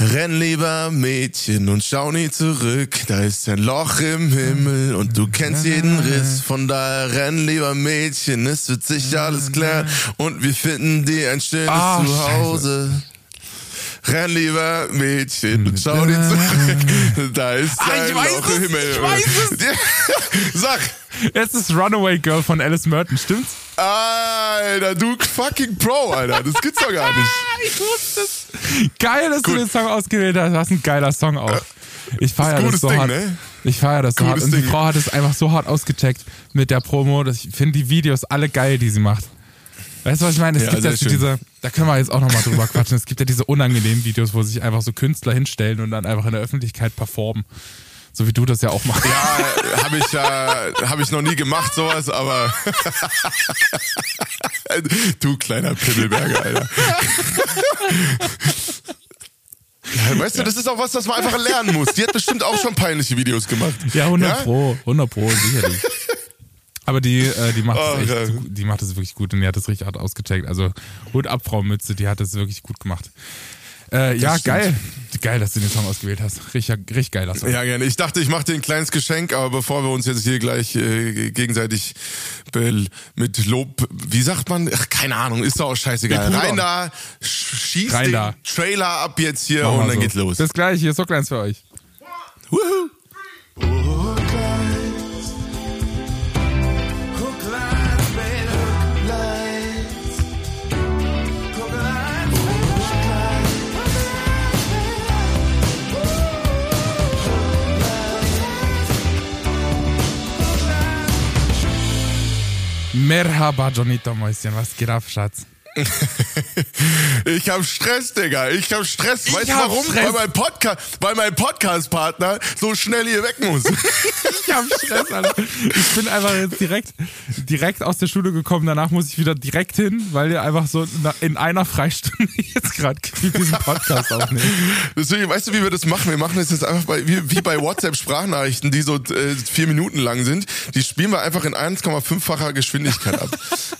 Renn lieber Mädchen und schau nie zurück, da ist ein Loch im Himmel und du kennst jeden Riss, von daher renn lieber Mädchen, es wird sich alles klären und wir finden dir ein schönes Ah, Zuhause. Renn lieber Mädchen und schau nie zurück, da ist Ah, ein ich weiß Loch es, im Himmel. ich weiß es. Sag! Es ist Runaway Girl von Alice Merton, stimmt's? Alter, du fucking Pro, Alter, das gibt's doch gar nicht. Ich wusste es. Geil, dass Gut. du den Song ausgewählt hast. Das ist ein geiler Song auch. Ich feiere das gutes so Ding, hart. ne? Ich feiere das so hart. Und die Ding. Frau hat es einfach so hart ausgecheckt mit der Promo. dass Ich finde die Videos alle geil, die sie macht. Weißt du, was ich meine? Es Ja, gibt ja diese, da können wir jetzt auch nochmal drüber quatschen. Es gibt ja diese unangenehmen Videos, wo sich einfach so Künstler hinstellen und dann einfach in der Öffentlichkeit performen. So wie du das ja auch machst. Ja, habe ich ja, habe ich noch nie gemacht sowas, aber du kleiner Pimmelberger, Alter. Ja, weißt du, das ist auch was, das man einfach lernen muss. Die hat bestimmt auch schon peinliche Videos gemacht. Ja, 100 Pro, 100 Pro, sicherlich. Aber die, äh, die macht Oh, es ja. echt, die macht es wirklich gut und die hat es richtig hart ausgecheckt. Also Hut ab, Frau Mütze, die hat es wirklich gut gemacht. Äh, ja, stimmt. geil. Geil, dass du den Song ausgewählt hast. Richtig, richtig geiler Song. Ja, gerne. Ich dachte, ich mache dir ein kleines Geschenk, aber bevor wir uns jetzt hier gleich äh, gegenseitig mit Lob, wie sagt man? Ach, keine Ahnung, ist doch auch scheißegal. Rein da, sch- schieß Rein den da. Trailer ab jetzt hier Machen und dann so. geht's los. Bis gleich, hier ist so kleins für euch. Wuhu. Merhaba, Jonito Mäuschen. Was geht ab, Schatz? Ich hab Stress, Digga. Ich hab Stress. Ich weißt du warum? Stress. Weil mein Podcast, weil mein Podcast-Partner so schnell hier weg muss. Ich hab Stress, Alter. Ich bin einfach jetzt direkt, direkt aus der Schule gekommen. Danach muss ich wieder direkt hin, weil wir einfach so in einer Freistunde jetzt gerade diesen Podcast aufnehmen. Deswegen, weißt du, wie wir das machen? Wir machen das jetzt einfach bei, wie, wie bei WhatsApp-Sprachnachrichten, die so äh, vier Minuten lang sind. Die spielen wir einfach in 1,5-facher Geschwindigkeit ab.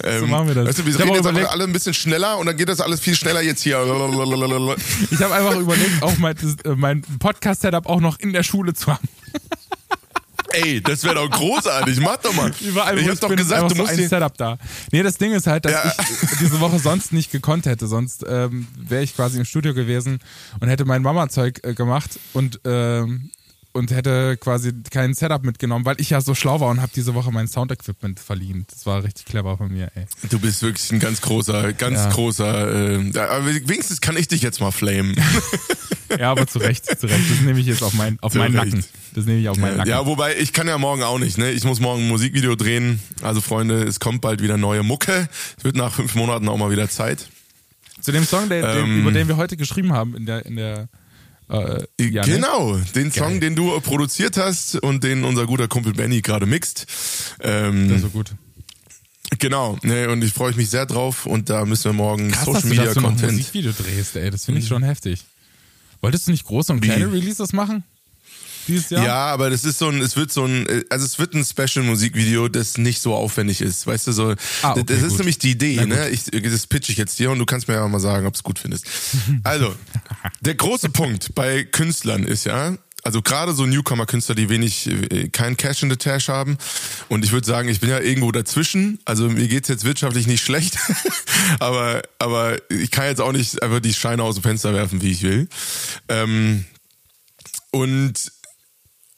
Ähm, machen wir das. Weißt du, wir Ich reden jetzt überlegt- alle ein bisschen schneller und dann geht das alles viel schneller jetzt hier. Ich habe einfach überlegt, auch mein, äh, mein Podcast-Setup auch noch in der Schule zu haben. Ey, das wäre doch großartig. Mach doch mal. Überall, ich hab doch gesagt, du musst so ein Setup da. Nee, das Ding ist halt, dass Ja. ich diese Woche sonst nicht gekonnt hätte. Sonst ähm, wäre ich quasi im Studio gewesen und hätte mein Mama-Zeug äh, gemacht und ähm, und hätte quasi kein Setup mitgenommen, weil ich ja so schlau war und habe diese Woche mein Sound-Equipment verliehen. Das war richtig clever von mir, ey. Du bist wirklich ein ganz großer, ganz Ja. großer. Äh, aber wenigstens kann ich dich jetzt mal flamen. Ja, aber zu Recht, zu Recht. Das nehme ich jetzt auf, mein, auf Zu meinen Recht. Nacken. Das nehme ich auf meinen Nacken. Ja, wobei ich kann ja morgen auch nicht. Ne, ich muss morgen ein Musikvideo drehen. Also Freunde, es kommt bald wieder neue Mucke. Es wird nach fünf Monaten auch mal wieder Zeit. Zu dem Song, der, den, Ähm. über den wir heute geschrieben haben in der, in der äh, ja, ne? genau, den Song, Geil. den du produziert hast und den unser guter Kumpel Benny gerade mixt. Ähm, Das ist so gut. genau, ne, und ich freue mich sehr drauf und da müssen wir morgen Krass, Social dass du Media dazu noch ein Content. Mhm. Musikvideo drehst, ey. Das finde ich schon heftig. Wolltest du nicht große und kleine Wie? Releases machen? Dieses Jahr? Ja, aber das ist so ein, es wird so ein, also es wird ein Special-Musikvideo, das nicht so aufwendig ist, weißt du, so, Ah, okay, das ist gut. nämlich die Idee, ne, ich, das pitch ich jetzt dir und du kannst mir ja mal sagen, ob es gut findest. Also, der große Punkt bei Künstlern ist ja, also gerade so Newcomer-Künstler, die wenig, äh, kein Cash in the Tash haben und ich würde sagen, ich bin ja irgendwo dazwischen, also mir geht's jetzt wirtschaftlich nicht schlecht, aber, aber ich kann jetzt auch nicht einfach die Scheine aus dem Fenster werfen, wie ich will. Ähm, und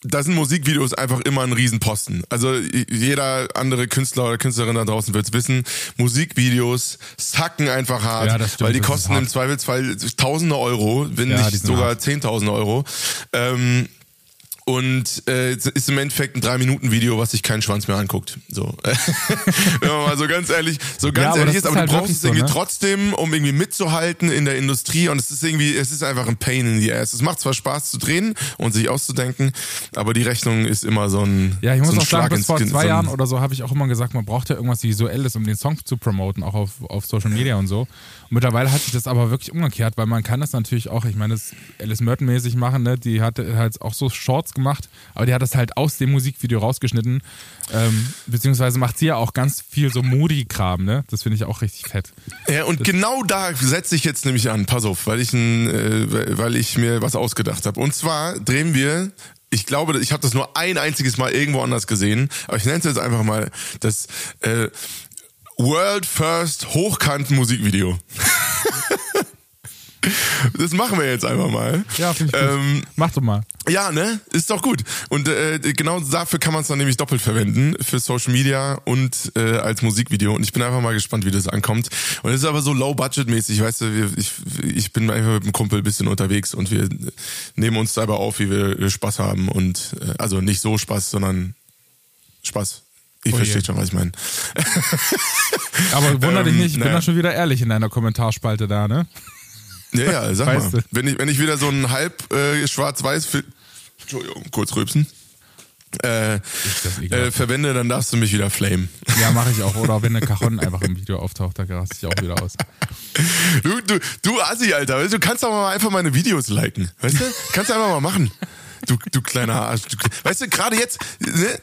da sind Musikvideos einfach immer ein Riesenposten. Also jeder andere Künstler oder Künstlerin da draußen wird's wissen. Musikvideos sacken einfach hart, Ja, stimmt, weil die kosten im Zweifelsfall Tausende Euro, wenn Ja, nicht sogar. Zehntausende Euro. Ähm, und äh, es ist im Endeffekt ein drei Minuten Video, was sich kein Schwanz mehr anguckt. So, wenn man mal so ganz ehrlich, so ganz aber ehrlich das ist, aber halt du brauchst es irgendwie so, ne? trotzdem, um irgendwie mitzuhalten in der Industrie. Und es ist irgendwie, es ist einfach ein Pain in the ass. Es macht zwar Spaß zu drehen und sich auszudenken, aber die Rechnung ist immer so ein Ja, ich muss so auch sagen, Schlag bis ins vor Kinn, zwei so Jahren oder so habe ich auch immer gesagt, man braucht ja irgendwas Visuelles, um den Song zu promoten, auch auf, auf Social Media und so. Mittlerweile hat sich das aber wirklich umgekehrt, weil man kann das natürlich auch, ich meine, das Alice Merton-mäßig machen, ne? Die hat halt auch so Shorts gemacht, aber die hat das halt aus dem Musikvideo rausgeschnitten. Ähm, beziehungsweise macht sie ja auch ganz viel so Modi-Kram, ne? Das finde ich auch richtig fett. Ja, und das genau da setze ich jetzt nämlich an, pass auf, weil ich, ein, äh, weil ich mir was ausgedacht habe. Und zwar drehen wir ich glaube, ich habe das nur ein einziges Mal irgendwo anders gesehen, aber ich nenne es jetzt einfach mal das äh, World First Hochkant Musikvideo. Das machen wir jetzt einfach mal. Ja, finde ich gut. Ähm, Mach doch mal. Ja, ne? Ist doch gut. Und äh, genau dafür kann man es dann nämlich doppelt verwenden. Für Social Media und äh, als Musikvideo. Und ich bin einfach mal gespannt, wie das ankommt. Und es ist aber so low-budget-mäßig, weißt du, wir, ich, ich bin einfach mit dem Kumpel ein bisschen unterwegs und wir nehmen uns dabei auf, wie wir Spaß haben. Und äh, also nicht so Spaß, sondern Spaß. Ich oh verstehe schon, was ich meine. Aber wunder dich nicht, ich ähm, bin da schon wieder ehrlich in deiner Kommentarspalte da, ne? Ja, ja, sag weißt mal. Wenn ich, wenn ich wieder so ein halb äh, schwarz-weiß Entschuldigung, kurz rübsen, äh, äh, verwende, dann darfst du mich wieder flamen. Ja, mache ich auch. Oder wenn eine Cajon einfach im Video auftaucht, da raste ich auch wieder aus. Du, du, du Assi, Alter. Du kannst doch mal einfach meine Videos liken. Weißt du? Kannst du einfach mal machen. Du, du kleiner Arsch. Du, weißt du, gerade jetzt, ne?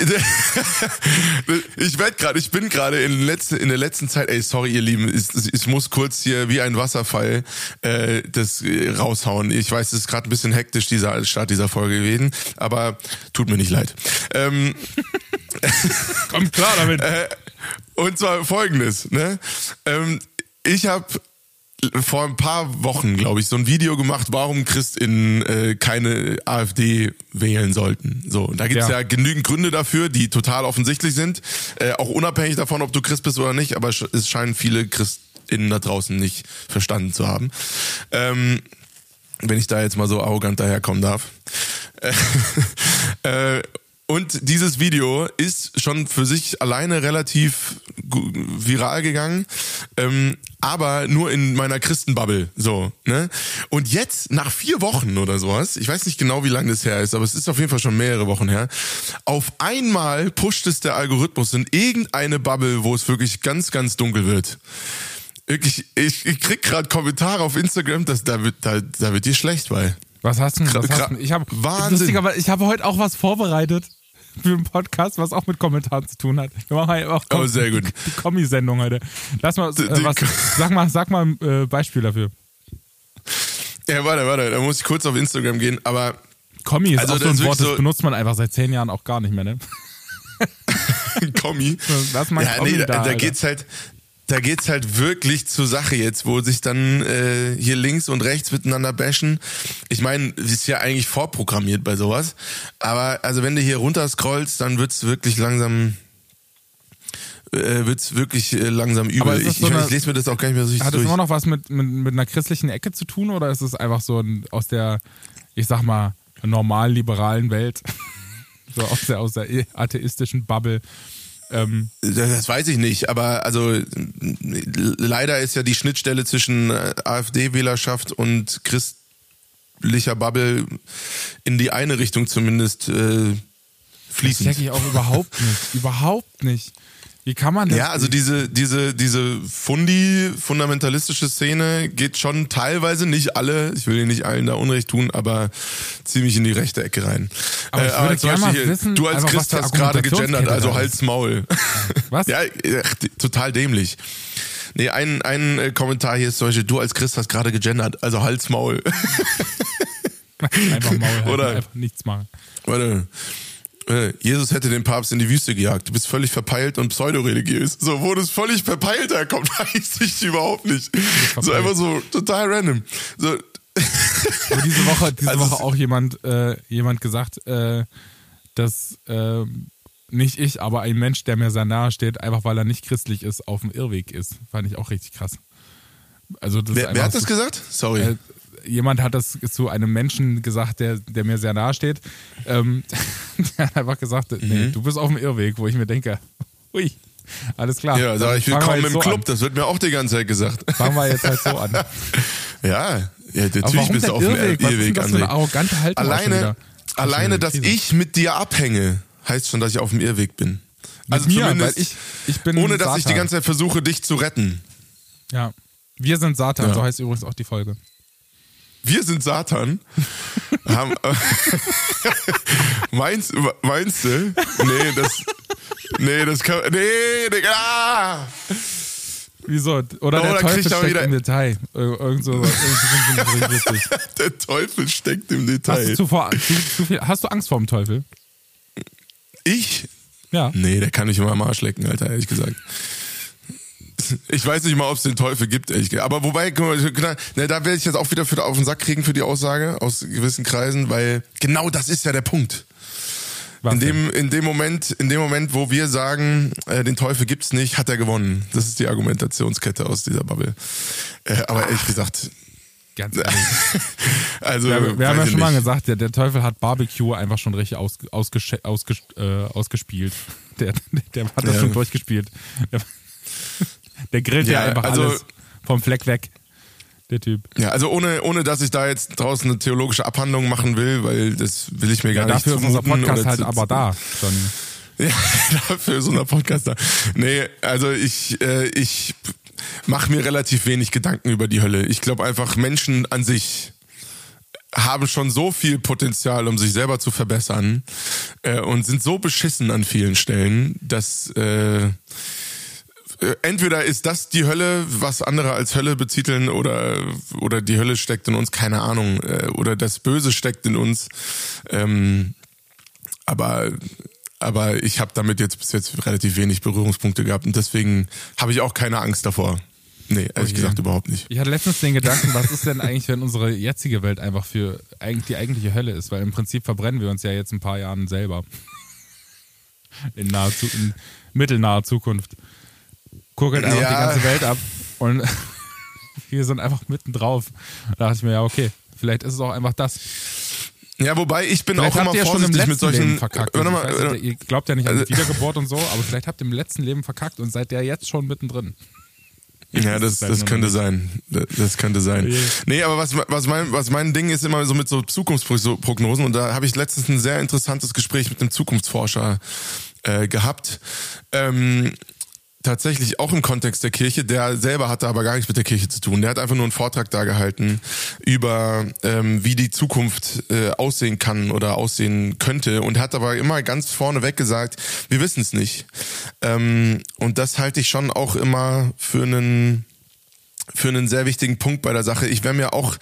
ich werde gerade, ich bin gerade in, letzte, in der letzten Zeit, ey, sorry, ihr Lieben, ich, ich muss kurz hier wie ein Wasserfall äh, das äh, raushauen. Ich weiß, es ist gerade ein bisschen hektisch, dieser Start dieser Folge gewesen, aber tut mir nicht leid. Ähm, Kommt klar damit. Äh, und zwar folgendes, ne? Ähm, ich habe vor ein paar Wochen, glaube ich, so ein Video gemacht, warum ChristInnen äh, keine AfD wählen sollten. So, da gibt's ja. ja genügend Gründe dafür, die total offensichtlich sind, äh, auch unabhängig davon, ob du Christ bist oder nicht, aber es scheinen viele ChristInnen da draußen nicht verstanden zu haben. Ähm, wenn ich da jetzt mal so arrogant daherkommen darf. äh, und dieses Video ist schon für sich alleine relativ viral gegangen, ähm, aber nur in meiner Christenbubble. So, ne? Und jetzt, nach vier Wochen oder sowas, ich weiß nicht genau, wie lange das her ist, aber es ist auf jeden Fall schon mehrere Wochen her, auf einmal pusht es der Algorithmus in irgendeine Bubble, wo es wirklich ganz, ganz dunkel wird. Wirklich, ich, ich krieg gerade Kommentare auf Instagram, dass da wird, da, da wird dir schlecht bei. Was hast du? Was hast du? Ich habe ich habe heute auch was vorbereitet für einen Podcast, was auch mit Kommentaren zu tun hat. Wir machen ja auch oh, sehr gut. die Kommi-Sendung heute. Lass mal, äh, was, sag mal, sag mal ein äh, Beispiel dafür. Ja, warte, warte, da muss ich kurz auf Instagram gehen, aber. Kommi ist also, auch so ein Wort, so das benutzt man einfach seit zehn Jahren auch gar nicht mehr, ne? Kommi. Lass mal ja, Kommi nee, da, da geht's halt, da geht's halt wirklich zur Sache jetzt, wo sich dann äh, hier links und rechts miteinander bashen. Ich meine, ist ja eigentlich vorprogrammiert bei sowas. Aber also wenn du hier runter scrollst, dann wird's wirklich langsam äh, wird's wirklich äh, langsam übel. Ich, so ich, eine, ich, lese mir das auch gar nicht mehr so richtig Hat das immer noch was mit, mit, mit einer christlichen Ecke zu tun oder ist es einfach so ein, aus der, ich sag mal, normalen liberalen Welt? so aus der, aus der atheistischen Bubble ähm, das weiß ich nicht, aber also leider ist ja die Schnittstelle zwischen äh, AfD-Wählerschaft und christlicher Bubble in die eine Richtung zumindest äh, fließend. Das check ich auch überhaupt nicht. überhaupt nicht. Wie kann man das? Ja, also diese, diese, diese Fundi, fundamentalistische Szene geht schon teilweise, nicht alle, ich will dir nicht allen da Unrecht tun, aber ziemlich in die rechte Ecke rein. Aber, ich äh, würde gerne mal wissen, du als Christ hast gerade gegendert, also halt's Maul. Was? ja, total dämlich. Nee, ein, ein äh, Kommentar hier ist zum Beispiel, du als Christ hast gerade gegendert, also halt's Maul. einfach Maul halten, Oder, einfach nichts machen. Warte. Äh, Jesus hätte den Papst in die Wüste gejagt. Du bist völlig verpeilt und pseudoreligiös. So, wo das völlig verpeilt herkommt, weiß ich überhaupt nicht. So einfach so total random. So. Aber diese Woche, diese also Woche auch jemand, äh, jemand gesagt, äh, dass äh, nicht ich, aber ein Mensch, der mir sehr nahe steht, einfach weil er nicht christlich ist, auf dem Irrweg ist. Fand ich auch richtig krass. Also wer, wer hat das so, gesagt? Sorry. Jemand hat das zu einem Menschen gesagt, der, der mir sehr nahe steht. Ähm, der hat einfach gesagt, mhm. nee, du bist auf dem Irrweg, wo ich mir denke, hui, alles klar. Ja, sag ich willkommen im so Club, an. das wird mir auch die ganze Zeit gesagt. Fangen wir jetzt halt so an. ja, ja, natürlich bist du auf dem Irrweg. Was ist das für eine arrogante Haltung alleine, alleine, dass ich mit dir abhänge, heißt schon, dass ich auf dem Irrweg bin. Mit also mir, zumindest, ich, ich bin ohne dass Satan. ich die ganze Zeit versuche, dich zu retten. Ja. Wir sind Satan, ja. so heißt übrigens auch die Folge. Wir sind Satan. haben, meinst, meinst du? Nee, das, nee, das kann, nee, Digga. Ah! Wieso? Oder der Teufel steckt wieder- im Detail. Ir- Irgend so. Der Teufel steckt im Hast du, Detail. zuvor, zu, zu viel, hast du Angst vor dem Teufel? Ich? Ja. Nee, der kann nicht immer am Arsch lecken, Alter, ehrlich gesagt. Ich weiß nicht mal, ob es den Teufel gibt, ehrlich gesagt. Aber wobei, mal, ne, da werde ich jetzt auch wieder für, auf den Sack kriegen für die Aussage aus gewissen Kreisen, weil genau das ist ja der Punkt. Was In dem, in dem Moment, in dem Moment, wo wir sagen, äh, den Teufel gibt's nicht, hat er gewonnen. Das ist die Argumentationskette aus dieser Bubble. Äh, aber ehrlich gesagt, Ganz ehrlich. also Wir, wir haben ja schon mal nicht. gesagt, der, der Teufel hat Barbecue einfach schon richtig aus, ausges, ausges, äh, ausgespielt. Der, der hat das Ja. schon durchgespielt. Der, der grillt ja, Ja, einfach also- alles vom Fleck weg. Der Typ. Ja, also ohne, ohne dass ich da jetzt draußen eine theologische Abhandlung machen will, weil das will ich mir gar Ja, nicht dafür ist unser zumuten Podcast halt aber da. Schon. Ja, dafür ist unser Podcast da. Nee, also ich, äh, ich mache mir relativ wenig Gedanken über die Hölle. Ich glaube einfach, Menschen an sich haben schon so viel Potenzial, um sich selber zu verbessern äh, und sind so beschissen an vielen Stellen, dass äh, entweder ist das die Hölle, was andere als Hölle betiteln, oder oder die Hölle steckt in uns, keine Ahnung, äh, oder das Böse steckt in uns. Ähm, aber aber ich habe damit jetzt bis jetzt relativ wenig Berührungspunkte gehabt und deswegen habe ich auch keine Angst davor. Nee, ehrlich Okay. gesagt überhaupt nicht. Ich hatte letztens den Gedanken, was ist denn eigentlich, wenn unsere jetzige Welt einfach für eigentlich die eigentliche Hölle ist? Weil im Prinzip verbrennen wir uns ja jetzt ein paar Jahren selber. In, naher in mittelnaher Zukunft. Guckelt einfach Ja. die ganze Welt ab und wir sind einfach mittendrauf. Da dachte ich mir, ja, okay, vielleicht ist es auch einfach das. Ja, wobei ich bin Vielleicht auch immer vorsichtig letzten mit solchen. Leben verkackt. Warte mal, nicht, ihr glaubt ja nicht an Also- Wiedergeburt und so, aber vielleicht habt ihr im letzten Leben verkackt und seid ja jetzt schon mittendrin. Ja, das, halt das nur könnte sein. Das, könnte sein. Nee, aber was, was, mein, was mein Ding ist immer so mit so Zukunftsprognosen und da habe ich letztens ein sehr interessantes Gespräch mit einem Zukunftsforscher äh, gehabt. Ähm, tatsächlich auch im Kontext der Kirche, der selber hatte aber gar nichts mit der Kirche zu tun. Der hat einfach nur einen Vortrag da gehalten über, ähm, wie die Zukunft äh, aussehen kann oder aussehen könnte und hat aber immer ganz vorneweg gesagt, wir wissen es nicht. Ähm, und das halte ich schon auch immer für einen für einen sehr wichtigen Punkt bei der Sache. Ich wäre mir auch,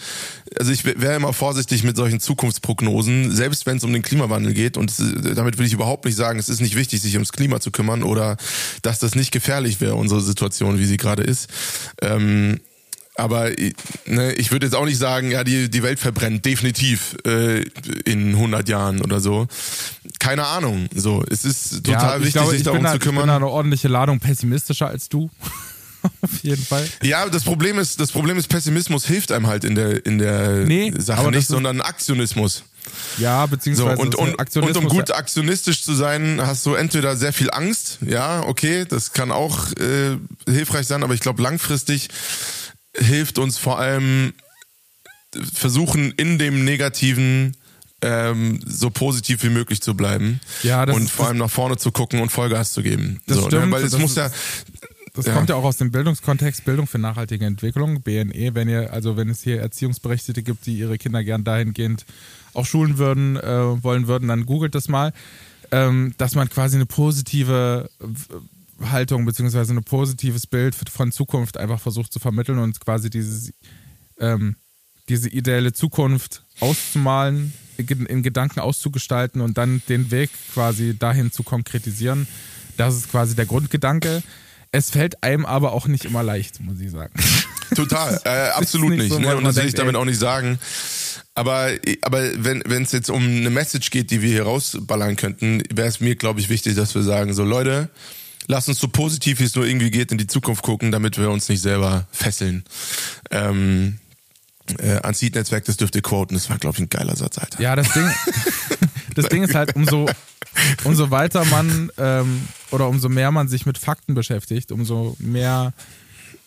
also ich wäre immer vorsichtig mit solchen Zukunftsprognosen, selbst wenn es um den Klimawandel geht. Und damit will ich überhaupt nicht sagen, es ist nicht wichtig, sich ums Klima zu kümmern oder dass das nicht gefährlich wäre, unsere Situation, wie sie gerade ist. Ähm, aber ich- ne, ich würde jetzt auch nicht sagen, ja, die, die Welt verbrennt definitiv äh, in 100 Jahren oder so. Keine Ahnung. So, es ist total ich wichtig, glaube, sich ich darum da, zu Ich bin kümmern. da eine ordentliche Ladung pessimistischer als du. Auf jeden Fall. Ja, das Problem ist, das Problem ist, Pessimismus hilft einem halt in der in der Nee, Sache nicht, sondern Aktionismus. Ja, So beziehungsweise und ist und, und Aktionismus um gut aktionistisch zu sein, hast du entweder sehr viel Angst, ja, okay, das kann auch äh, hilfreich sein, aber ich glaube langfristig hilft uns vor allem versuchen in dem Negativen ähm, so positiv wie möglich zu bleiben Ja, das und vor allem nach vorne zu gucken und Vollgas zu geben. Das so, ne? stimmt, weil es muss ja Das Ja. kommt ja auch aus dem Bildungskontext, Bildung für nachhaltige Entwicklung, BNE, wenn ihr, also wenn es hier Erziehungsberechtigte gibt, die ihre Kinder gern dahingehend auch schulen würden, äh, wollen würden, dann googelt das mal, ähm, dass man quasi eine positive Haltung beziehungsweise ein positives Bild von Zukunft einfach versucht zu vermitteln und quasi dieses, ähm, diese ideelle Zukunft auszumalen, in Gedanken auszugestalten und dann den Weg quasi dahin zu konkretisieren. Das ist quasi der Grundgedanke. Es fällt einem aber auch nicht immer leicht, muss ich sagen. Total, äh, absolut nicht nicht. so, ne? Und das will ich damit ey- auch nicht sagen. Aber, aber wenn wenn es jetzt um eine Message geht, die wir hier rausballern könnten, wäre es mir, glaube ich, wichtig, dass wir sagen, so Leute, lasst uns so positiv, wie es nur irgendwie geht, in die Zukunft gucken, damit wir uns nicht selber fesseln. Ähm, äh, ans Seed-Netzwerk, das dürft ihr quoten. Das war, glaube ich, ein geiler Satz, Alter. Ja, das Ding, das Ding ist halt, umso, umso weiter man ähm, oder umso mehr man sich mit Fakten beschäftigt, umso mehr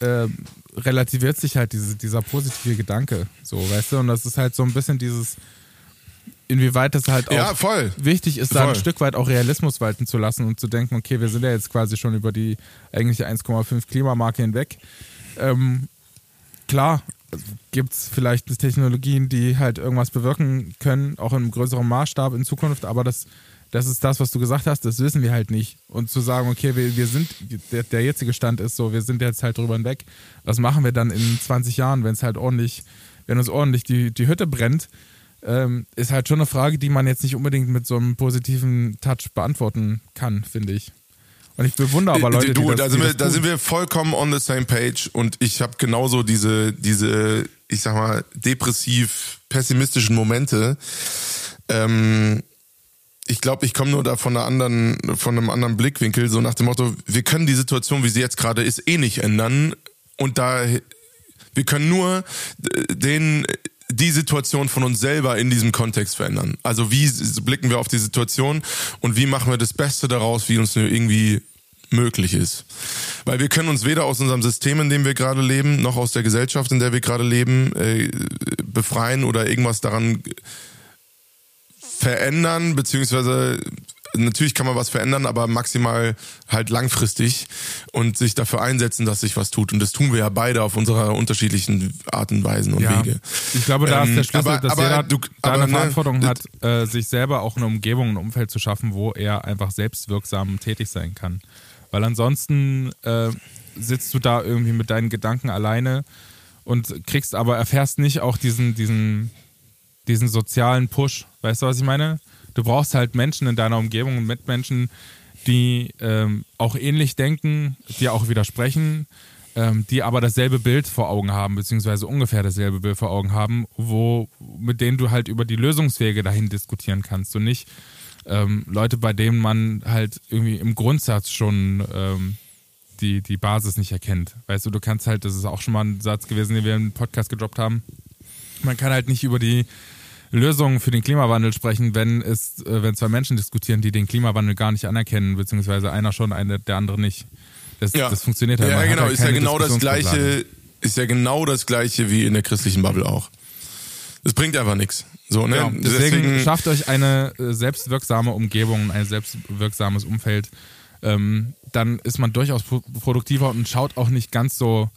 ähm, relativiert sich halt diese, dieser positive Gedanke. So, weißt du? Und das ist halt so ein bisschen dieses, inwieweit es halt auch Ja, wichtig ist, da ein. Stück weit auch Realismus walten zu lassen und zu denken, okay, wir sind ja jetzt quasi schon über die eigentliche 1,5 Klimamarke hinweg. Ähm, klar, gibt es vielleicht Technologien, die halt irgendwas bewirken können, auch in einem größeren Maßstab in Zukunft, aber das, das ist das, was du gesagt hast, das wissen wir halt nicht. Und zu sagen, okay, wir, wir sind, der, der jetzige Stand ist so, wir sind jetzt halt drüber hinweg. Was machen wir dann in 20 Jahren, wenn es halt ordentlich, wenn uns ordentlich die, die Hütte brennt? Ähm, ist halt schon eine Frage, die man jetzt nicht unbedingt mit so einem positiven Touch beantworten kann, finde ich. Und ich bewundere aber Leute, du, die das, da, sind die wir, da sind wir vollkommen on the same page und ich habe genauso diese, diese, ich sag mal, depressiv pessimistischen Momente. Ähm, ich glaube, ich komme nur da von einer anderen, von einem anderen Blickwinkel, so nach dem Motto, wir können die Situation, wie sie jetzt gerade ist, eh nicht ändern. Und da, wir können nur äh, den, die Situation von uns selber in diesem Kontext verändern. Also wie blicken wir auf die Situation und wie machen wir das Beste daraus, wie uns nur irgendwie möglich ist. Weil wir können uns weder aus unserem System, in dem wir gerade leben, noch aus der Gesellschaft, in der wir gerade leben, äh, befreien oder irgendwas daran verändern, beziehungsweise natürlich kann man was verändern, aber maximal halt langfristig und sich dafür einsetzen, dass sich was tut. Und das tun wir ja beide auf unserer unterschiedlichen Arten und Weisen und Ja. Wege. Ich glaube, da ist Ähm, der Schlüssel, aber- dass aber jeder du- da eine ne, Verantwortung hat, äh, sich selber auch eine Umgebung, ein Umfeld zu schaffen, wo er einfach selbstwirksam tätig sein kann. Weil ansonsten äh, sitzt du da irgendwie mit deinen Gedanken alleine und kriegst aber, erfährst nicht auch diesen, diesen, diesen sozialen Push. Weißt du, was ich meine? Du brauchst halt Menschen in deiner Umgebung und Mitmenschen, die ähm, auch ähnlich denken, die auch widersprechen, ähm, die aber dasselbe Bild vor Augen haben, beziehungsweise ungefähr dasselbe Bild vor Augen haben, wo, mit denen du halt über die Lösungswege dahin diskutieren kannst und nicht ähm, Leute, bei denen man halt irgendwie im Grundsatz schon ähm, die, die Basis nicht erkennt. Weißt du, du kannst halt, das ist auch schon mal ein Satz gewesen, den wir im Podcast gedroppt haben, man kann halt nicht über die Lösungen für den Klimawandel sprechen, wenn es, äh, wenn zwei Menschen diskutieren, die den Klimawandel gar nicht anerkennen, beziehungsweise einer schon, eine, der andere nicht. Das, das funktioniert halt. Ja, Man genau, halt ist ja genau das gleiche, ist ja genau das gleiche wie in der christlichen Bubble auch. Das bringt einfach nichts. So, ne? Ja, deswegen, schafft euch eine äh, selbstwirksame Umgebung, ein selbstwirksames Umfeld. Ähm, dann ist man durchaus pro produktiver und schaut auch nicht ganz so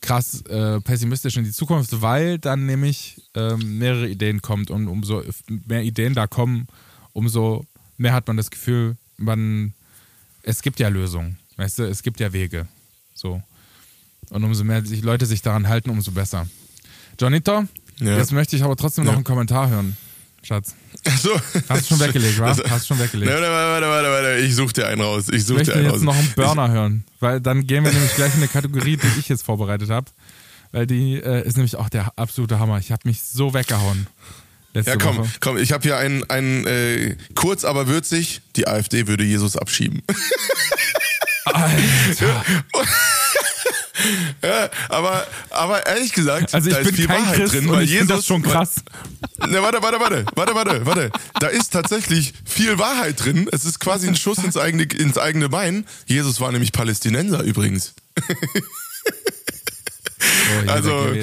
krass äh, pessimistisch in die Zukunft, weil dann nämlich ähm, mehrere Ideen kommt und umso mehr Ideen da kommen, umso mehr hat man das Gefühl, man es gibt ja Lösungen, weißt du, es gibt ja Wege. So. Und umso mehr sich Leute sich daran halten, umso besser. Johnito, Ja. jetzt möchte ich aber trotzdem noch Ja. einen Kommentar hören, Schatz. so. Hast du schon weggelegt, wa? Hast du schon weggelegt. Warte, warte, warte, warte. Ich such dir einen raus. Ich Ich such dir möchte einen jetzt raus. noch einen Burner hören, weil dann gehen wir nämlich gleich in eine Kategorie, die ich jetzt vorbereitet habe. Weil die äh, ist nämlich auch der absolute Hammer. Ich habe mich so weggehauen. Letzte Ja, komm, Woche. komm, ich habe hier einen, einen äh, kurz, aber würzig. Die AfD würde Jesus abschieben. Alter. ja, aber, aber ehrlich gesagt, Also ich da bin ist viel kein Wahrheit Christ drin, und weil ich Jesus. finde das schon krass. Ne, warte, warte, warte, warte, warte, warte. Da ist tatsächlich viel Wahrheit drin. Es ist quasi ein Schuss ins eigene, ins eigene Bein. Jesus war nämlich Palästinenser übrigens. Oh, Also-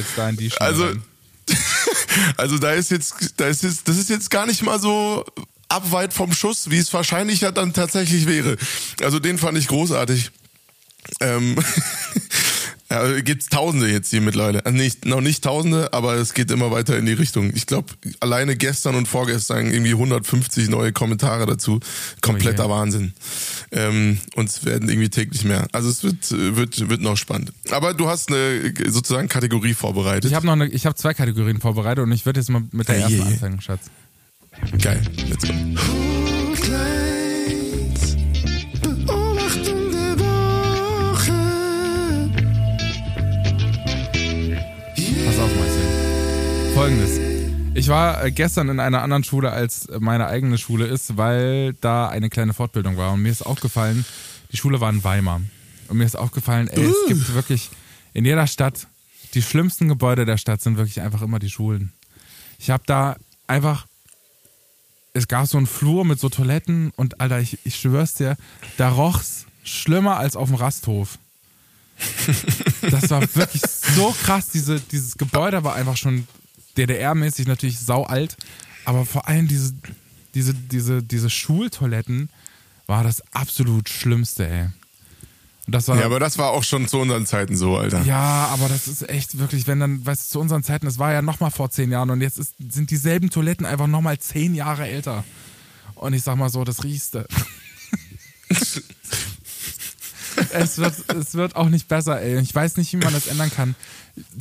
Also, also da ist jetzt, da ist jetzt, das ist jetzt gar nicht mal so abweit vom Schuss, wie es wahrscheinlich dann tatsächlich wäre. Also den fand ich großartig. Ähm, ja, gibt's Tausende jetzt hier mittlerweile. Also nicht, noch nicht Tausende, aber es geht immer weiter in die Richtung. Ich glaube, alleine gestern und vorgestern irgendwie 150 neue Kommentare dazu. Kompletter Oh je. Wahnsinn. Ähm, und es werden irgendwie täglich mehr. Also es wird, wird, wird noch spannend. Aber du hast eine sozusagen Kategorie vorbereitet. Ich habe noch eine, ich habe zwei Kategorien vorbereitet und ich würde jetzt mal mit der Hey, ersten hey. anfangen, Schatz. Geil. Let's go. Folgendes. Ich war äh, gestern in einer anderen Schule, als meine eigene Schule ist, weil da eine kleine Fortbildung war. Und mir ist aufgefallen, die Schule war in Weimar. Und mir ist aufgefallen, ey, es gibt wirklich in jeder Stadt, die schlimmsten Gebäude der Stadt sind wirklich einfach immer die Schulen. Ich habe da einfach, es gab so einen Flur mit so Toiletten und Alter, ich, ich schwör's dir, da roch's schlimmer als auf dem Rasthof. Das war wirklich so krass. Diese, dieses Gebäude war einfach schon DDR-mäßig natürlich sau alt, aber vor allem diese, diese, diese, diese Schultoiletten war das absolut Schlimmste, ey. War Ja, aber das war auch schon zu unseren Zeiten so, Alter. Ja, aber das ist echt wirklich, wenn dann, weißt du, zu unseren Zeiten, das war ja nochmal vor zehn Jahren und jetzt ist, sind dieselben Toiletten einfach nochmal zehn Jahre älter. Und ich sag mal so, das riechste. es, wird, es wird auch nicht besser, ey. Ich weiß nicht, wie man das ändern kann.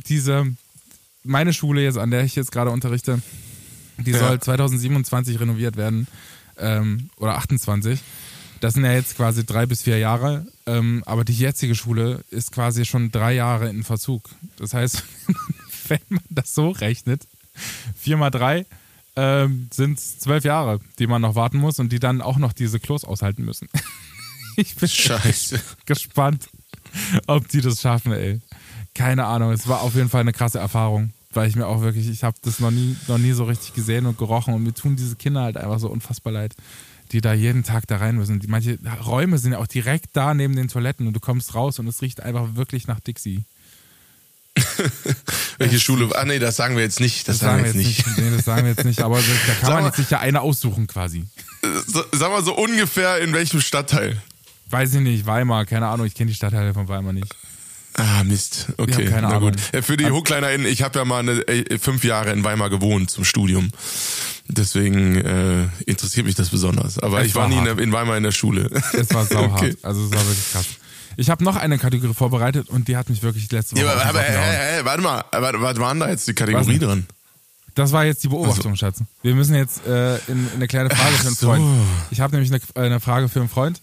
Diese, meine Schule jetzt, an der ich jetzt gerade unterrichte, die Ja. soll 2027 renoviert werden. Ähm, oder 28. Das sind ja jetzt quasi drei bis vier Jahre, ähm, aber die jetzige Schule ist quasi schon drei Jahre in Verzug. Das heißt, wenn man das so rechnet, vier mal drei ähm, sind es zwölf Jahre, die man noch warten muss und die dann auch noch diese Klos aushalten müssen. Ich bin Scheiße. gespannt, ob die das schaffen, ey. Keine Ahnung, es war auf jeden Fall eine krasse Erfahrung, weil ich mir auch wirklich, ich habe das noch nie, noch nie so richtig gesehen und gerochen und mir tun diese Kinder halt einfach so unfassbar leid, die da jeden Tag da rein müssen. Die, manche Räume sind ja auch direkt da neben den Toiletten und du kommst raus und es riecht einfach wirklich nach Dixie. Welche Schule? Ah, nee, das sagen wir jetzt nicht. Das, sagen wir jetzt nicht. Nee, das sagen wir jetzt nicht, aber da kann man jetzt sich ja eine aussuchen quasi. So, sag mal so ungefähr in welchem Stadtteil. Weiß ich nicht, Weimar, keine Ahnung, ich kenne die Stadtteile von Weimar nicht. Ah, Mist. Okay, Ich hab keine na gut. Ahnung. Äh, Für die HochkleinerInnen, ich habe ja mal eine, äh, fünf Jahre in Weimar gewohnt zum Studium. Deswegen äh, interessiert mich das besonders. Aber Es ich war war nie in, der, in Weimar in der Schule. Es war sauhart, Okay. also es war wirklich krass. Ich habe noch eine Kategorie vorbereitet und die hat mich wirklich letzte Woche Ja, aber, aber Kopf gehauen. äh, warte mal, was waren da jetzt die Kategorie dran? Das war jetzt die Beobachtung, Also- Schatz. Wir müssen jetzt äh, in, in eine kleine Frage für einen so. Freund. Ich habe nämlich eine, eine Frage für einen Freund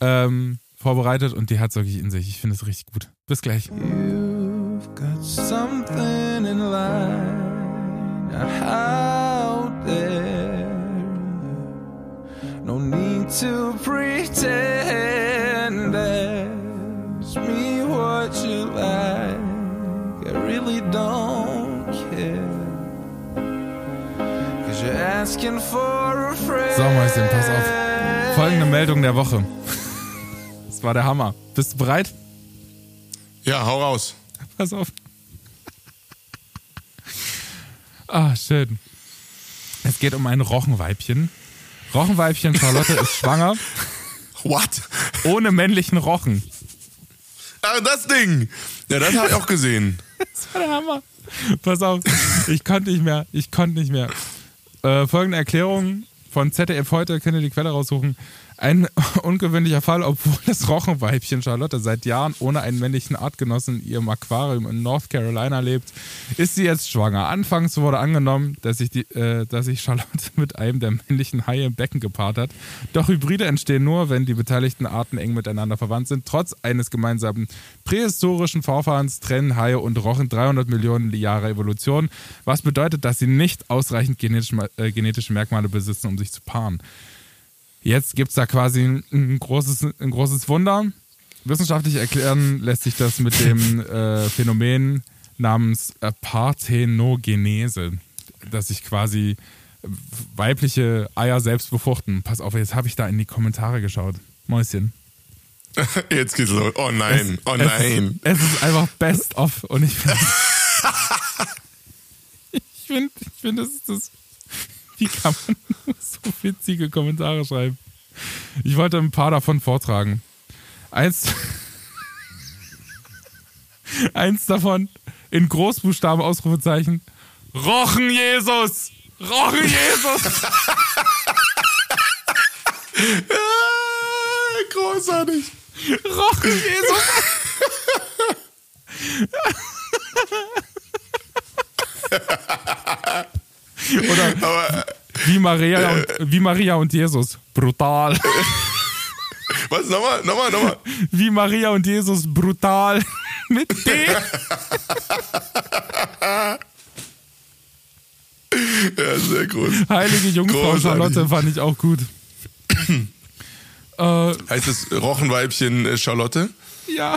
ähm, vorbereitet und die hat wirklich in sich. Ich finde es richtig gut. Bis gleich. You've got something in line out there. No need to pretend. Ask me what you like. I really don't care. Cause you're asking for a friend. So, Mäuschen, pass auf. Folgende Meldung der Woche. Das war der Hammer. Bist du bereit? Ja, hau raus. Pass auf. Ah, schön. Es geht um ein Rochenweibchen. Rochenweibchen Charlotte ist schwanger, What? ohne männlichen Rochen. Ah, das Ding. Ja, das habe ich auch gesehen. Das war der Hammer. Pass auf, ich konnte nicht mehr, ich konnte nicht mehr. Äh, folgende Erklärung von ZDF heute, könnt ihr die Quelle raussuchen. Ein ungewöhnlicher Fall, obwohl das Rochenweibchen Charlotte seit Jahren ohne einen männlichen Artgenossen in ihrem Aquarium in North Carolina lebt, ist sie jetzt schwanger. Anfangs wurde angenommen, dass sich, die, äh, dass sich Charlotte mit einem der männlichen Haie im Becken gepaart hat. Doch Hybride entstehen nur, wenn die beteiligten Arten eng miteinander verwandt sind. Trotz eines gemeinsamen prähistorischen Vorfahrens trennen Haie und Rochen 300 Millionen Jahre Evolution, was bedeutet, dass sie nicht ausreichend genetische, äh, genetische Merkmale besitzen, um sich zu paaren. Jetzt gibt es da quasi ein, ein, großes, ein großes Wunder. Wissenschaftlich erklären lässt sich das mit dem äh, Phänomen namens Parthenogenese, dass sich quasi weibliche Eier selbst befruchten. Pass auf, jetzt habe ich da in die Kommentare geschaut. Mäuschen. Jetzt geht's los. Oh nein, oh Es, nein. es ist einfach best of und ich finde. ich finde, ich find, das ist das. Wie kann man so witzige Kommentare schreiben? Ich wollte ein paar davon vortragen. Eins. Eins davon in Großbuchstaben Ausrufezeichen. Rochen Jesus! Rochen Jesus! Ah, großartig. Rochen Jesus! Oder Aber wie Maria, und, wie Maria und Jesus. Brutal. was? Nochmal, nochmal, nochmal. Wie Maria und Jesus. Brutal. Mit D. Ja, sehr groß. Heilige Jungfrau Großartig. Charlotte fand ich auch gut. äh, Heißt es Rochenweibchen äh, Charlotte? ja.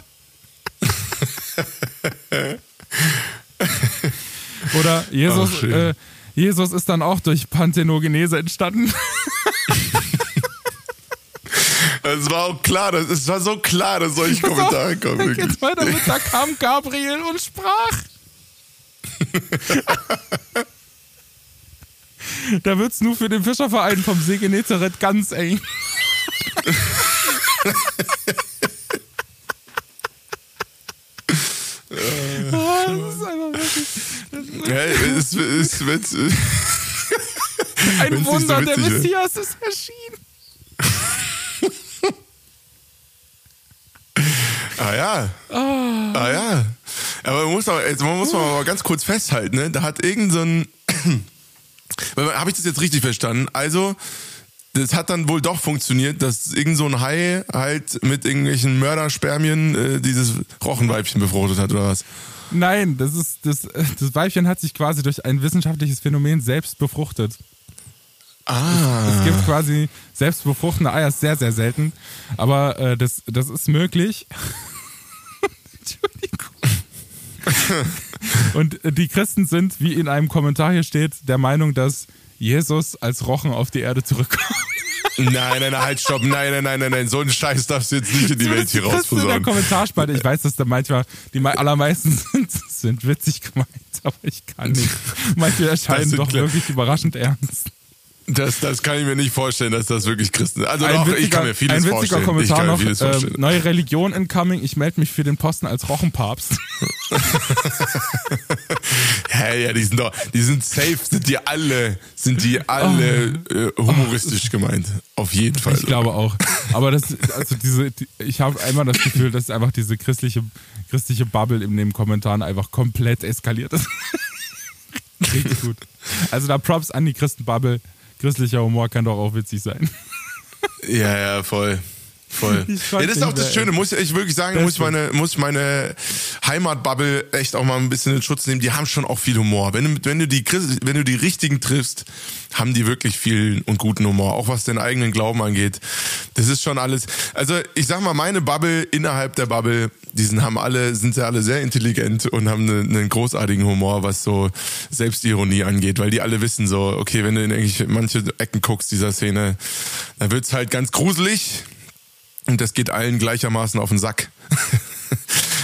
Oder Jesus, Ach, äh, Jesus ist dann auch durch Panthenogenese entstanden. Es war auch klar, das, es war so klar, dass solche Kommentare so, kommen. Jetzt weiter mit, da kam Gabriel und sprach. da wird's nur für den Fischerverein vom See Genezareth ganz eng. Äh, ah, das ist einfach wirklich wenn's, Ein Wenn's nicht so Wunder, der witzig wäre. Messias ist erschienen. Ah ja. Ah ja. Aber man muss, aber, jetzt, man muss mal ganz kurz festhalten, ne? Da hat irgend so ein. Habe ich das jetzt richtig verstanden? Also, das hat dann wohl doch funktioniert, dass irgend so ein Hai halt mit irgendwelchen Mörderspermien äh, dieses Rochenweibchen befruchtet hat, oder was? Nein, das ist das, das Weibchen hat sich quasi durch ein wissenschaftliches Phänomen selbst befruchtet. Ah. Es gibt quasi selbst befruchtende Eier, ist sehr, sehr selten. Aber äh, das, das ist möglich. Entschuldigung. Und äh, die Christen sind, wie in einem Kommentar hier steht, der Meinung, dass Jesus als Rochen auf die Erde zurückkommt. Nein, nein, nein, halt, stopp. Nein, nein, nein, nein, nein. So einen Scheiß darfst du jetzt nicht in die Welt hier Christen in der rausposaunen. Kommentarspalte. Ich weiß, dass da manchmal, die me- allermeisten sind, sind witzig gemeint, aber ich kann nicht. Manche erscheinen doch klar- wirklich überraschend ernst. Das, das kann ich mir nicht vorstellen, dass das wirklich Christen sind. Also Ein doch, witziger, ich kann mir vieles ein witziger vorstellen. Kommentar noch. vorstellen. neue Religion incoming. Ich melde mich für den Posten als Rochenpapst. Ja, ja, die sind doch, die sind safe, sind die alle, sind die alle äh, humoristisch gemeint. Auf jeden Fall. Oh. Ich glaube auch. Aber das, also diese, die, ich habe einmal das Gefühl, dass einfach diese christliche, christliche Bubble in den Kommentaren einfach komplett eskaliert ist. Richtig gut. Also da Props an die Christenbubble. Christlicher Humor kann doch auch witzig sein. Ja, ja, voll. Voll. Ja, das ist auch das Schöne, muss ich wirklich sagen, muss meine, muss meine Heimatbubble echt auch mal ein bisschen in Schutz nehmen. Die haben schon auch viel Humor. Wenn du, wenn du die, wenn du die richtigen triffst, haben die wirklich viel und guten Humor. Auch was den eigenen Glauben angeht. Das ist schon alles. Also, ich sag mal, meine Bubble innerhalb der Bubble, die sind, haben alle, sind ja alle sehr intelligent und haben einen, einen großartigen Humor, was so Selbstironie angeht, weil die alle wissen so, okay, wenn du in manche Ecken guckst dieser Szene, da wird's halt ganz gruselig. Und das geht allen gleichermaßen auf den Sack.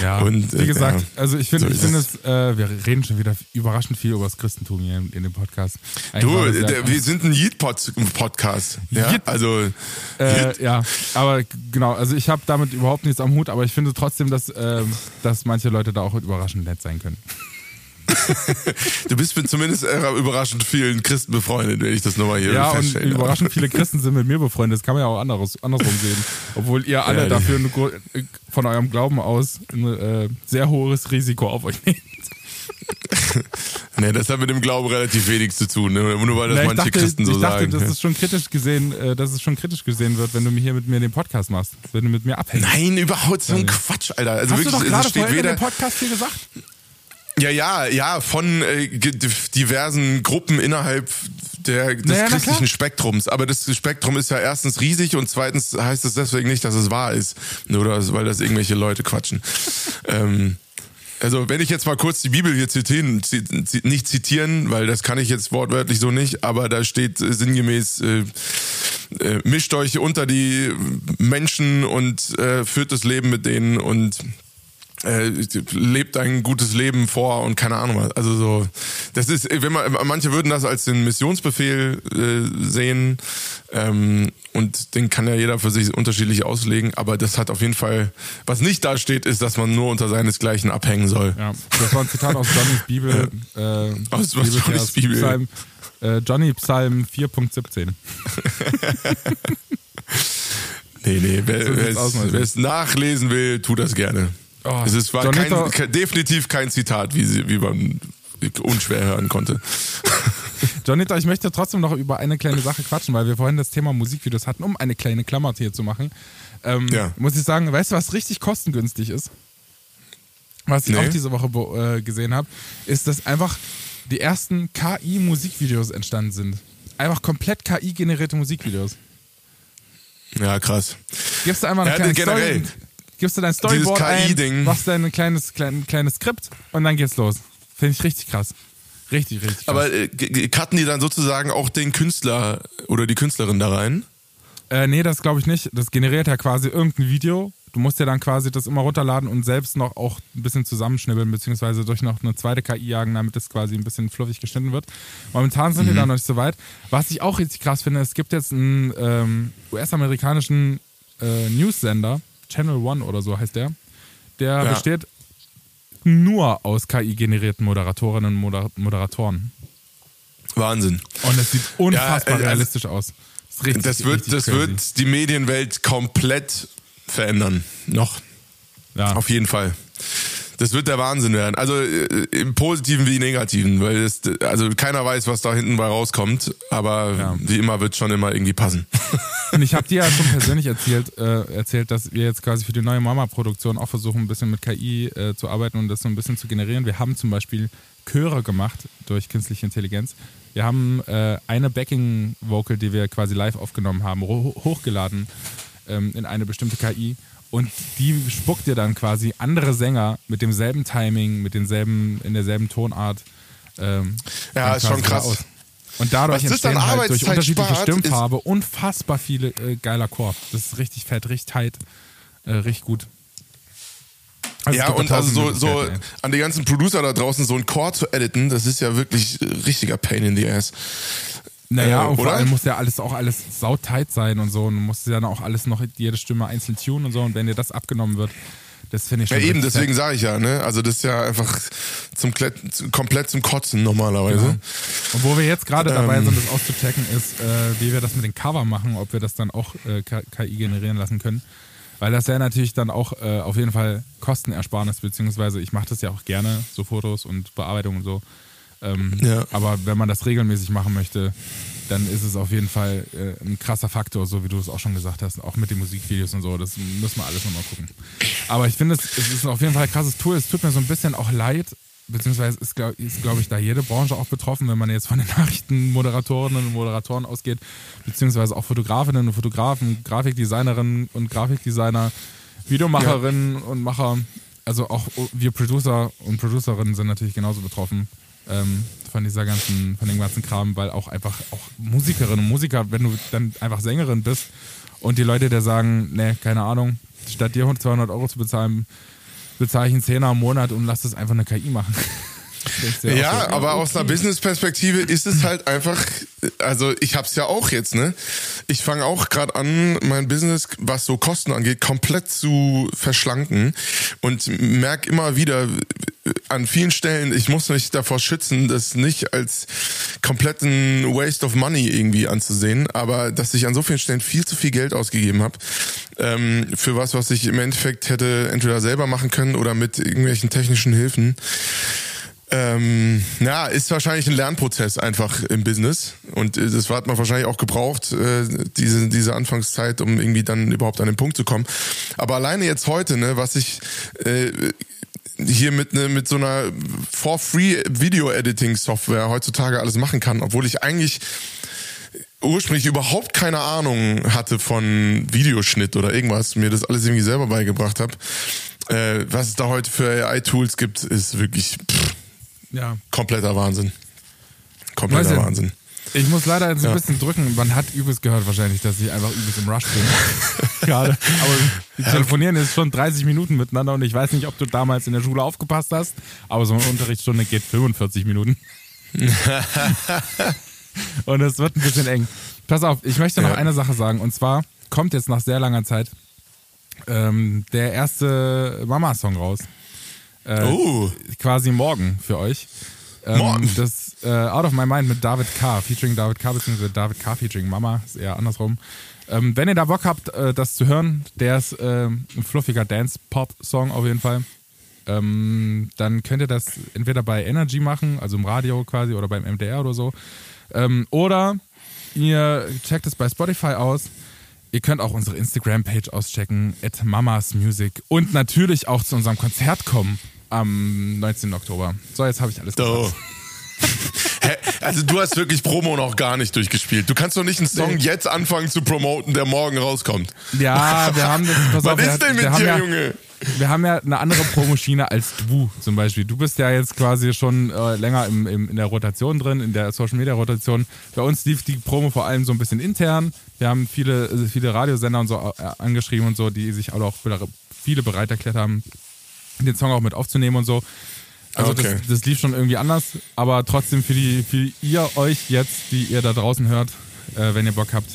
Ja, Und, äh, wie gesagt, ja, also ich finde, so ich finde es. äh, wir reden schon wieder überraschend viel über das Christentum hier in, in dem Podcast. Eigentlich Du, ja- der, wir sind ein Yeet-Podcast. Ja, Yeet. also Äh, ja, aber genau, also ich habe damit überhaupt nichts am Hut, aber ich finde trotzdem, dass, ähm, dass manche Leute da auch überraschend nett sein können. Du bist mit zumindest äh, überraschend vielen Christen befreundet, wenn ich das nochmal hier Ja, darf. überraschend viele Christen sind mit mir befreundet. Das kann man ja auch anderes, andersrum sehen. Obwohl ihr alle Ja, dafür eine, äh, von eurem Glauben aus ein äh, sehr hohes Risiko auf euch nehmt. Nee, das hat mit dem Glauben relativ wenig zu tun, ne? nur weil das Na, manche dachte, Christen so ich dachte sagen. dass ja. es schon kritisch gesehen, äh, dass es schon kritisch gesehen wird, wenn du mir hier mit mir den Podcast machst, wenn du mit mir abhängst. Nein, überhaupt so ein Quatsch, Alter. Also Hast du wirklich, doch es gerade steht vorhin in weder, dem Podcast hier gesagt? Ja, ja, ja, von äh, diversen Gruppen innerhalb der, des Naja, na christlichen. Spektrums. Aber das Spektrum ist ja erstens riesig und zweitens heißt es deswegen nicht, dass es wahr ist. Nur das, weil das irgendwelche Leute quatschen. ähm, also wenn ich jetzt mal kurz die Bibel hier zitieren, zi- zi- nicht zitieren, weil das kann ich jetzt wortwörtlich so nicht, aber da steht äh, sinngemäß, äh, äh, mischt euch unter die Menschen und äh, führt das Leben mit denen und äh, lebt ein gutes Leben vor und keine Ahnung was. Also so, das ist, wenn man, manche würden das als den Missionsbefehl äh, sehen ähm, und den kann ja jeder für sich unterschiedlich auslegen, aber das hat auf jeden Fall, was nicht da steht, ist, dass man nur unter seinesgleichen abhängen soll. Ja, das war ein Zitat aus Johnnys Bibel. Äh, Aus- Bibelvers, Johnnys Bibel. Psalm, äh, Johnny Psalm 4.17. Nee, nee, wer, So es, es nachlesen will, tut das gerne. Oh, es ist, war Donetta- kein, definitiv kein Zitat, wie, sie, wie man unschwer hören konnte. Jonita, ich möchte trotzdem noch über eine kleine Sache quatschen, weil wir vorhin das Thema Musikvideos hatten, um eine kleine Klammer hier zu machen. Ähm, Ja. Muss ich sagen, weißt du, was richtig kostengünstig ist? Was ich Nee. auch diese Woche äh, gesehen habe, ist, dass einfach die ersten KI-Musikvideos entstanden sind. Einfach komplett KI-generierte Musikvideos. Ja, krass. Gibst du einmal eine Ja, generell. Story, gibst du dein Storyboard ein, machst dein kleines, klein, kleines Skript und dann geht's los. Finde ich richtig krass. Richtig, richtig krass. Aber äh, cutten die dann sozusagen auch den Künstler oder die Künstlerin da rein? Äh, nee, das glaube ich nicht. Das generiert ja quasi irgendein Video. Du musst ja dann quasi das immer runterladen und selbst noch auch ein bisschen zusammenschnibbeln, beziehungsweise durch noch eine zweite KI jagen, damit das quasi ein bisschen fluffig geschnitten wird. Momentan sind wir da noch nicht so weit. Was ich auch richtig krass finde, es gibt jetzt einen ähm, US-amerikanischen äh, News-Sender, Channel One oder so heißt der, der Ja. besteht nur aus KI-generierten Moderatorinnen und Moder Moderatoren. Wahnsinn. Und es sieht unfassbar Ja, äh, realistisch aus. Das, richtig, Das wird, das crazy. wird die Medienwelt komplett verändern. Noch. ja. Auf jeden Fall. Das wird der Wahnsinn werden. Also äh, im Positiven wie im Negativen, weil es, also keiner weiß, was da hinten bei rauskommt, aber Ja. wie immer wird schon immer irgendwie passen. Und ich habe dir ja schon persönlich erzählt, äh, erzählt, dass wir jetzt quasi für die neue Mama-Produktion auch versuchen, ein bisschen mit KI äh, zu arbeiten und das so ein bisschen zu generieren. Wir haben zum Beispiel Chöre gemacht durch künstliche Intelligenz. Wir haben äh, eine Backing-Vocal, die wir quasi live aufgenommen haben, ho hochgeladen ähm, in eine bestimmte KI. Und die spuckt dir dann quasi andere Sänger mit demselben Timing, mit denselben, in derselben Tonart. Ähm, Ja, ist schon krass. aus. Und dadurch entstehen halt durch unterschiedliche spart, Stimmfarbe unfassbar viele äh, geiler Chor. Das ist richtig fett, richtig tight, äh, richtig gut. Also ja, und also so, so ey. an die ganzen Producer da draußen so einen Chor zu editen, das ist ja wirklich äh, richtiger Pain in the ass. Naja, äh, und vor allem muss ja alles auch alles sautight sein und so. Und du musst ja dann auch alles noch, jede Stimme einzeln tunen und so. Und wenn dir das abgenommen wird, das finde ich Ja schon. eben, richtig deswegen sage ich ja, ne? Also das ist ja einfach zum zu- komplett zum Kotzen normalerweise. Genau. Und wo wir jetzt gerade dabei Ähm. sind, das auszuchecken, ist, äh, wie wir das mit den Cover machen, ob wir das dann auch äh, KI generieren lassen können. Weil das ja natürlich dann auch äh, auf jeden Fall Kostenersparnis, beziehungsweise ich mache das ja auch gerne, so Fotos und Bearbeitung und so. Ähm, Ja. Aber wenn man das regelmäßig machen möchte, dann ist es auf jeden Fall äh, ein krasser Faktor, so wie du es auch schon gesagt hast, auch mit den Musikvideos und so. Das müssen wir alles nochmal gucken. Aber ich finde, es, es ist auf jeden Fall ein krasses Tool. Es tut mir so ein bisschen auch leid, beziehungsweise ist, glaube glaub ich, da jede Branche auch betroffen, wenn man jetzt von den Nachrichtenmoderatorinnen und Moderatoren ausgeht, beziehungsweise auch Fotografinnen und Fotografen, Grafikdesignerinnen und Grafikdesigner, Videomacherinnen und Macher. Also auch wir Producer und Producerinnen sind natürlich genauso betroffen ähm, von dieser ganzen, von dem ganzen Kram, weil auch einfach auch Musikerinnen und Musiker, wenn du dann einfach Sängerin bist und die Leute dir sagen, nee, keine Ahnung, statt dir 200 Euro zu bezahlen, bezahle ich einen Zehner im Monat und lass das einfach eine KI machen. Ja, so, aber aus einer Business-Perspektive ist es halt einfach, also ich hab's ja auch jetzt, ne? Ich fange auch gerade an, mein Business, was so Kosten angeht, komplett zu verschlanken und merk immer wieder an vielen Stellen, ich muss mich davor schützen, das nicht als kompletten Waste of Money irgendwie anzusehen, aber dass ich an so vielen Stellen viel zu viel Geld ausgegeben habe ähm, für was, was ich im Endeffekt hätte entweder selber machen können oder mit irgendwelchen technischen Hilfen. Ähm, ja, ist wahrscheinlich ein Lernprozess einfach im Business und äh, das hat man wahrscheinlich auch gebraucht, äh, diese, diese Anfangszeit, um irgendwie dann überhaupt an den Punkt zu kommen. Aber alleine jetzt heute, ne, was ich äh, hier mit, ne, mit so einer for-free Video-Editing-Software heutzutage alles machen kann, obwohl ich eigentlich ursprünglich überhaupt keine Ahnung hatte von Videoschnitt oder irgendwas, mir das alles irgendwie selber beigebracht habe. Äh, was es da heute für AI-Tools gibt, ist wirklich pff, Ja. kompletter Wahnsinn. Kompletter Wahnsinn. Ich muss leider jetzt ein Ja. bisschen drücken. Man hat übelst gehört wahrscheinlich, dass ich einfach übelst im Rush bin. Gerade. Aber wir telefonieren jetzt schon 30 Minuten miteinander und ich weiß nicht, ob du damals in der Schule aufgepasst hast, aber so eine Unterrichtsstunde geht 45 Minuten. und es wird ein bisschen eng. Pass auf, ich möchte noch Ja. eine Sache sagen und zwar kommt jetzt nach sehr langer Zeit ähm, der erste Mama-Song raus. Äh, Oh. quasi morgen für euch. Ähm, Morgen? Das äh, Out of My Mind mit David K. featuring David K. beziehungsweise David K. featuring Mama, ist eher andersrum. Ähm, wenn ihr da Bock habt, äh, das zu hören, der ist ähm, ein fluffiger Dance-Pop-Song auf jeden Fall. Ähm, dann könnt ihr das entweder bei Energy machen, also im Radio quasi, oder beim MDR oder so. Ähm, oder ihr checkt es bei Spotify aus. Ihr könnt auch unsere Instagram-Page auschecken, at Mamas Music. Und natürlich auch zu unserem Konzert kommen am 19. Oktober. So, jetzt habe ich alles gesagt. Also du hast wirklich Promo noch gar nicht durchgespielt. Du kannst doch nicht einen Song jetzt anfangen zu promoten, der morgen rauskommt. Ja, wir haben das. Pass Was auf, wir, ist denn mit dir, ja, Junge? Wir haben ja eine andere Promoschiene als du zum Beispiel. Du bist ja jetzt quasi schon äh, länger im, im, in der Rotation drin, in der Social Media Rotation. Bei uns lief die Promo vor allem so ein bisschen intern. Wir haben viele, äh, viele Radiosender und so äh, angeschrieben und so, die sich auch viele bereit erklärt haben, den Song auch mit aufzunehmen und so. Also Okay. das, das lief schon irgendwie anders, aber trotzdem für die für ihr euch jetzt, die ihr da draußen hört, äh, wenn ihr Bock habt,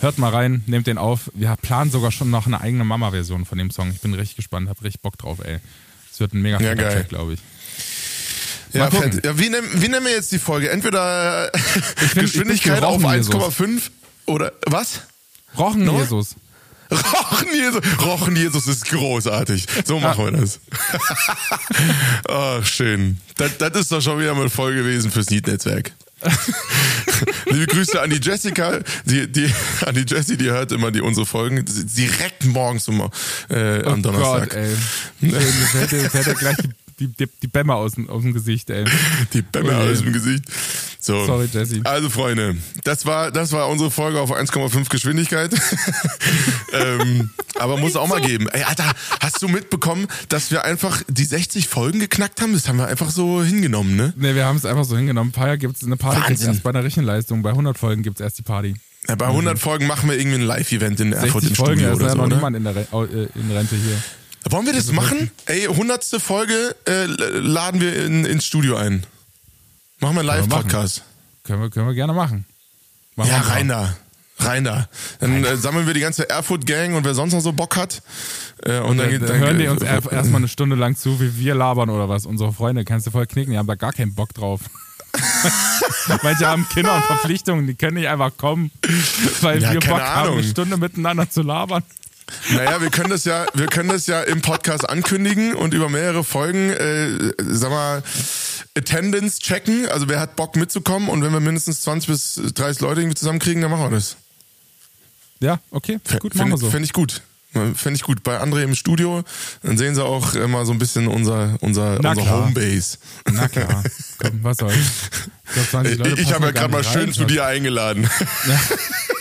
hört mal rein, nehmt den auf. Wir planen sogar schon noch eine eigene Mama-Version von dem Song. Ich bin richtig gespannt, hab richtig Bock drauf, ey. Es wird ein mega Ja, geil. Glaube ich. Ja, Mal fett. ja wie, nennen, wie nennen wir jetzt die Folge? Entweder äh, find- Geschwindigkeit ich auf find Jesus. 1,5 oder was? Rochen Nochmal? Jesus. Rochen Jesus, Rochen Jesus ist großartig. So machen wir das. Ach, schön. Das, das ist doch schon wieder mal eine Folge gewesen fürs Liednetzwerk. Liebe Grüße an die Jessica, die, die, an die Jessie, die hört immer die unsere Folgen direkt morgens um, äh, am Donnerstag. Gott, ey. Schön, mir fällt, dir- fällt dir gleich die, die, die Bämme aus, dem- aus dem Gesicht, ey. Die Bämme Oh je. aus dem Gesicht. So. Sorry, Jessie. Also, Freunde, das war, das war unsere Folge auf 1,5 Geschwindigkeit. ähm, aber muss auch mal geben. Ey, Alter, hast du mitbekommen, dass wir einfach die 60 Folgen geknackt haben? Das haben wir einfach so hingenommen, ne? Ne, wir haben es einfach so hingenommen. Ein paar Jahr gibt's eine Party gibt's erst bei einer Rechenleistung. Bei 100 Folgen gibt's erst die Party. Ja, bei 100 Folgen machen wir irgendwie ein Live-Event in Erfurt 60 im Folgen, Studio da ist oder ja so, noch oder? niemand in, der Re äh, in Rente hier. Wollen wir das machen? Ey, 100. Folge äh, laden wir in, ins Studio ein. Machen wir einen. Live-Podcast. Können wir, können wir gerne machen. machen Ja, rein da. Rein da. Dann äh, sammeln wir die ganze Erfurt-Gang und wer sonst noch so Bock hat. Äh, und dann, Dann, dann dann hören die äh, uns erst- erstmal eine Stunde lang zu, wie wir labern oder was. Unsere Freunde, kannst du voll knicken, die haben da gar keinen Bock drauf. Manche haben Kinder und Verpflichtungen, die können nicht einfach kommen, weil Ja, wir Bock haben, Ahnung. eine Stunde miteinander zu labern. Naja, wir können das ja, wir können das ja im Podcast ankündigen und über mehrere Folgen, äh, sag mal, Attendance checken. Also wer hat Bock mitzukommen und wenn wir mindestens 20 bis 30 Leute irgendwie zusammenkriegen, dann machen wir das. Ja, okay, gut, machen Fände wir so. fänd ich gut. Fände ich gut. Bei André im Studio, dann sehen sie auch immer so ein bisschen unser, unser, Na unser klar. Homebase. Na klar, komm, was soll's. Ich, glaub, 20 Leute Ich, habe ja gerade mal schön zu dir eingeladen.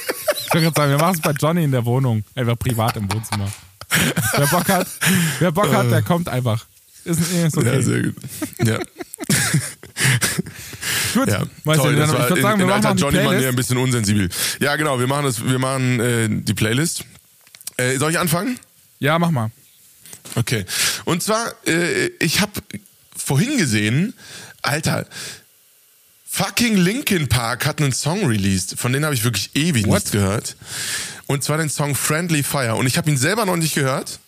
Ich gerade sagen, wir machen es bei Johnny in der Wohnung. Einfach privat im Wohnzimmer. Wer Bock hat, wer Bock hat, der kommt einfach. Ist, ist okay. Ja, sehr gut. Ja. Gut, Ja, Meister, toll, dann, das ich würde sagen, in, wir in machen Johnny Manier ein bisschen unsensibel. Ja, genau, wir machen das, wir machen äh, die Playlist. Äh, soll ich anfangen? Ja, mach mal. Okay. Und zwar, äh, ich habe vorhin gesehen, Alter, fucking Linkin Park hat einen Song released, von denen habe ich wirklich ewig What? nichts gehört. Und zwar den Song Friendly Fire. Und ich habe ihn selber noch nicht gehört.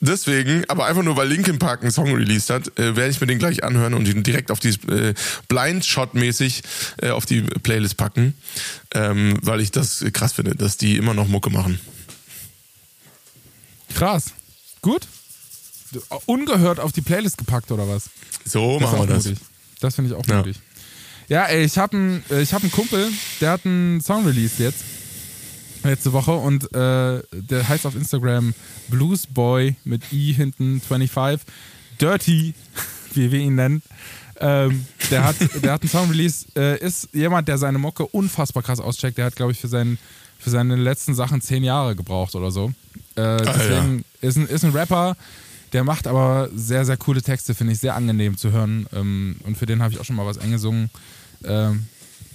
Deswegen, aber einfach nur, weil Linkin Park einen Song released hat, äh, werde ich mir den gleich anhören und ihn direkt auf die äh, Blind-Shot-mäßig äh, auf die Playlist packen, ähm, weil ich das krass finde, dass die immer noch Mucke machen. Krass. Gut. Du- Ungehört auf die Playlist gepackt oder was? So Das machen wir das. mutig. Das finde ich auch Ja. mutig. Ja, ey, ich habe einen ich hab einen Kumpel, der hat einen Song released jetzt. Letzte Woche und äh, der heißt auf Instagram Bluesboy mit I hinten 25. Dirty, wie wir ihn nennen. Ähm, der, hat, der hat einen Song released, äh, ist jemand, der seine Mucke unfassbar krass auscheckt. Der hat, glaube ich, für, seinen, für seine letzten Sachen zehn Jahre gebraucht oder so. Äh, deswegen ist, ein, ist ein Rapper, der macht aber sehr, sehr coole Texte, finde ich sehr angenehm zu hören. Ähm, und für den habe ich auch schon mal was eingesungen. Ähm,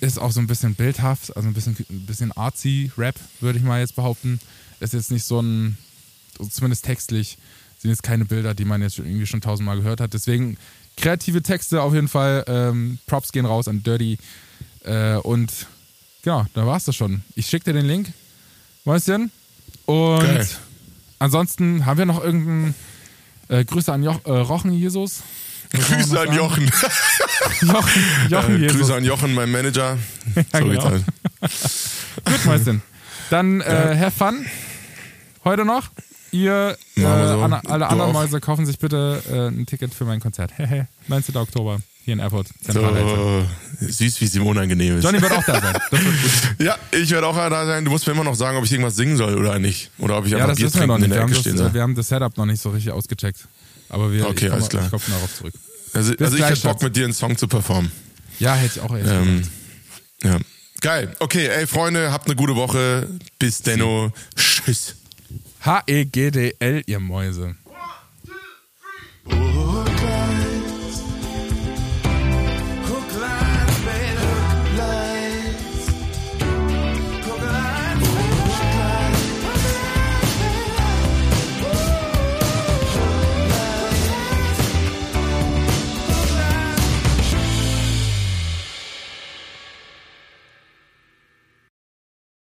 ist auch so ein bisschen bildhaft, also ein bisschen, ein bisschen artsy Rap, würde ich mal jetzt behaupten. Ist jetzt nicht so ein, also zumindest textlich, sind jetzt keine Bilder, die man jetzt irgendwie schon tausendmal gehört hat. Deswegen kreative Texte auf jeden Fall. Ähm, Props gehen raus an Dirty. Äh, und ja, da war's das schon. Ich schicke dir den Link, Mäuschen. Und Geil. ansonsten haben wir noch irgendeinen äh, Grüße an Joch, äh, Rochen Jesus. Grüße an? Jochen. Jochen, Jochen Äh. Grüße an Jochen, mein Manager. Ja, so genau. halt. Gut, Mäuschen. Dann äh, have fun. Heute noch. Ihr, äh, so. an, alle Du anderen auch. Mäuse, kaufen sich bitte äh, ein Ticket für mein Konzert. Hehe. 19. Oktober hier in Erfurt. So, süß, wie es ihm unangenehm ist. Johnny wird auch da sein. Ja, ich werde auch da sein. Du musst mir immer noch sagen, ob ich irgendwas singen soll oder nicht. Oder ob ich Ja, einfach das Bier wissen wir noch trinken in. Wir der Ecke stehen soll. wir haben das Setup noch nicht so richtig ausgecheckt. Aber wir Okay, ich alles komme, klar. Ich komme darauf zurück. Also, Bis also ich hätte Bock mit dir einen Song zu performen. Ja, hätte ich auch echt Ähm, ja. Geil. Okay, ey Freunde, habt eine gute Woche. Bis denno. Tschüss. H-E-G-D-L, ihr Mäuse.